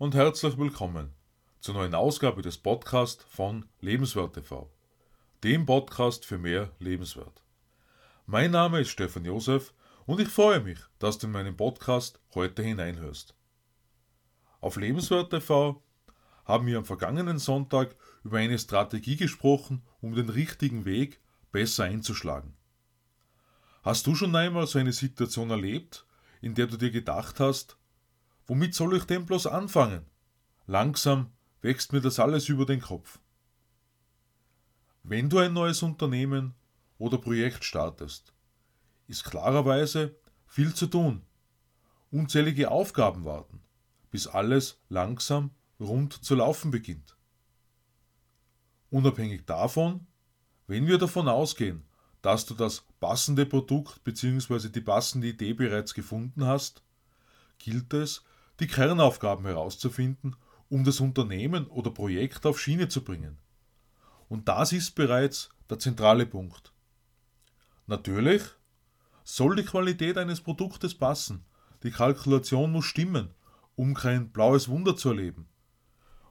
und herzlich willkommen zur neuen Ausgabe des Podcasts von Lebenswert TV, dem Podcast für mehr Lebenswert. Mein Name ist Stefan Josef und ich freue mich, dass du in meinen Podcast heute hineinhörst. Auf Lebenswert TV haben wir am vergangenen Sonntag über eine Strategie gesprochen, um den richtigen Weg besser einzuschlagen. Hast du schon einmal so eine Situation erlebt, in der du dir gedacht hast, womit soll ich denn bloß anfangen? Langsam wächst mir das alles über den Kopf. Wenn du ein neues Unternehmen oder Projekt startest, ist klarerweise viel zu tun. Unzählige Aufgaben warten, bis alles langsam rund zu laufen beginnt. Unabhängig davon, wenn wir davon ausgehen, dass du das passende Produkt bzw. die passende Idee bereits gefunden hast, gilt es, die Kernaufgaben herauszufinden um das Unternehmen oder Projekt auf Schiene zu bringen. Und das ist bereits der zentrale Punkt. Natürlich soll die Qualität eines Produktes passen, die Kalkulation muss stimmen, um kein blaues Wunder zu erleben.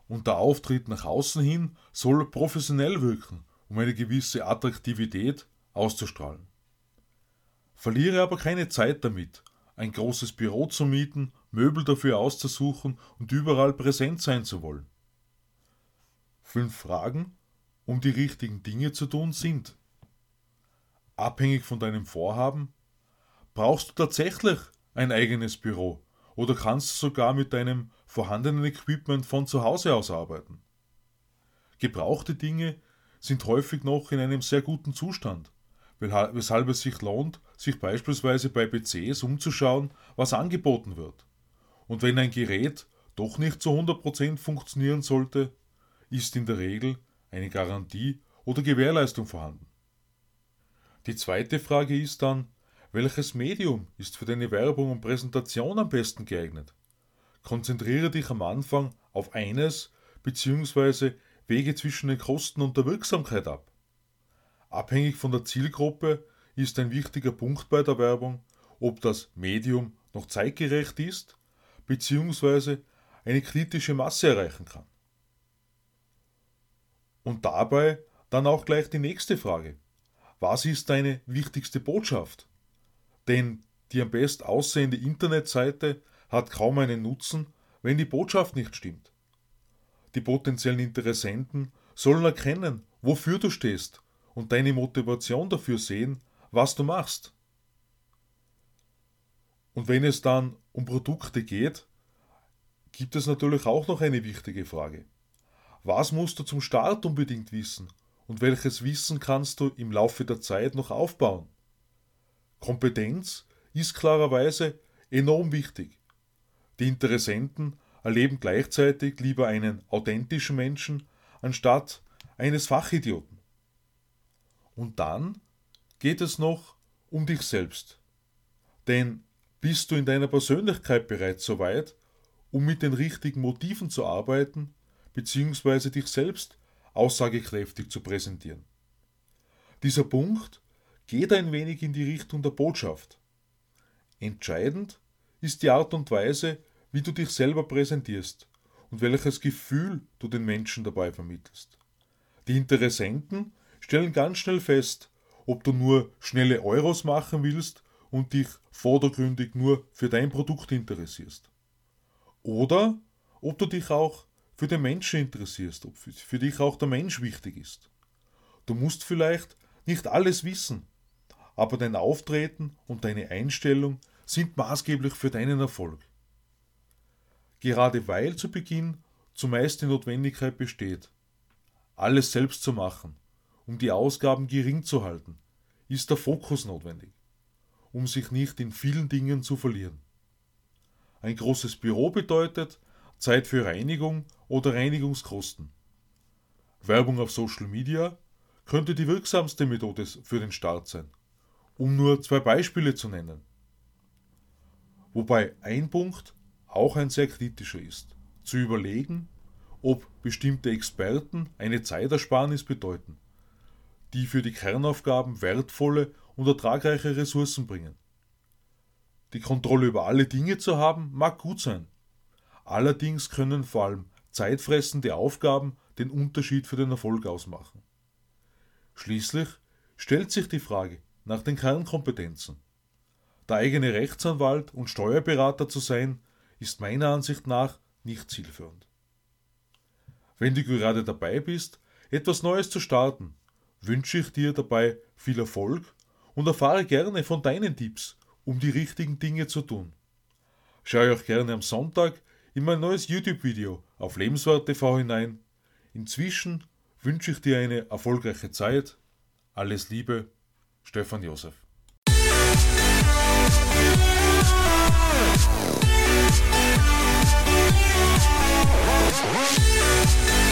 Und der Auftritt nach außen hin soll professionell wirken, um eine gewisse Attraktivität auszustrahlen. Verliere aber keine Zeit damit, ein großes Büro zu mieten Möbel dafür auszusuchen und überall präsent sein zu wollen. Fünf Fragen, um die richtigen Dinge zu tun, sind abhängig von deinem Vorhaben, brauchst du tatsächlich ein eigenes Büro oder kannst du sogar mit deinem vorhandenen Equipment von zu Hause aus arbeiten. Gebrauchte Dinge sind häufig noch in einem sehr guten Zustand, weshalb es sich lohnt, sich beispielsweise bei PCs umzuschauen, was angeboten wird. Und wenn ein Gerät doch nicht zu 100% funktionieren sollte, ist in der Regel eine Garantie oder Gewährleistung vorhanden. Die zweite Frage ist dann, welches Medium ist für deine Werbung und Präsentation am besten geeignet? Konzentriere dich am Anfang auf eines bzw. wege zwischen den Kosten und der Wirksamkeit ab. Abhängig von der Zielgruppe ist ein wichtiger Punkt bei der Werbung, ob das Medium noch zeitgerecht ist bzw. eine kritische Masse erreichen kann. Und dabei dann auch gleich die nächste Frage. Was ist deine wichtigste Botschaft? Denn die am best aussehende Internetseite hat kaum einen Nutzen, wenn die Botschaft nicht stimmt. Die potenziellen Interessenten sollen erkennen, wofür du stehst und deine Motivation dafür sehen, was du machst. Und wenn es dann um Produkte geht, gibt es natürlich auch noch eine wichtige Frage. Was musst du zum Start unbedingt wissen und welches Wissen kannst du im Laufe der Zeit noch aufbauen? Kompetenz ist klarerweise enorm wichtig. Die Interessenten erleben gleichzeitig lieber einen authentischen Menschen anstatt eines Fachidioten. Und dann geht es noch um dich selbst. Denn bist du in deiner Persönlichkeit bereits so weit, um mit den richtigen Motiven zu arbeiten, bzw. dich selbst aussagekräftig zu präsentieren? Dieser Punkt geht ein wenig in die Richtung der Botschaft. Entscheidend ist die Art und Weise, wie du dich selber präsentierst und welches Gefühl du den Menschen dabei vermittelst. Die Interessenten stellen ganz schnell fest, ob du nur schnelle Euros machen willst und dich vordergründig nur für dein Produkt interessierst. Oder ob du dich auch für den Menschen interessierst, ob für dich auch der Mensch wichtig ist. Du musst vielleicht nicht alles wissen, aber dein Auftreten und deine Einstellung sind maßgeblich für deinen Erfolg. Gerade weil zu Beginn zumeist die Notwendigkeit besteht, alles selbst zu machen, um die Ausgaben gering zu halten, ist der Fokus notwendig, um sich nicht in vielen Dingen zu verlieren. Ein großes Büro bedeutet Zeit für Reinigung oder Reinigungskosten. Werbung auf Social Media könnte die wirksamste Methode für den Start sein, um nur zwei Beispiele zu nennen. Wobei ein Punkt auch ein sehr kritischer ist, zu überlegen, ob bestimmte Experten eine Zeitersparnis bedeuten, die für die Kernaufgaben wertvolle und ertragreiche Ressourcen bringen. Die Kontrolle über alle Dinge zu haben, mag gut sein, Allerdings können vor allem zeitfressende Aufgaben den Unterschied für den Erfolg ausmachen. Schließlich stellt sich die Frage nach den Kernkompetenzen. Der eigene Rechtsanwalt und Steuerberater zu sein, ist meiner Ansicht nach nicht zielführend. Wenn du gerade dabei bist, etwas Neues zu starten, wünsche ich dir dabei viel Erfolg und erfahre gerne von deinen Tipps, um die richtigen Dinge zu tun. Schau auch gerne am Sonntag in mein neues YouTube-Video auf Lebenswert TV hinein. Inzwischen wünsche ich dir eine erfolgreiche Zeit. Alles Liebe, Stefan Josef. We'll.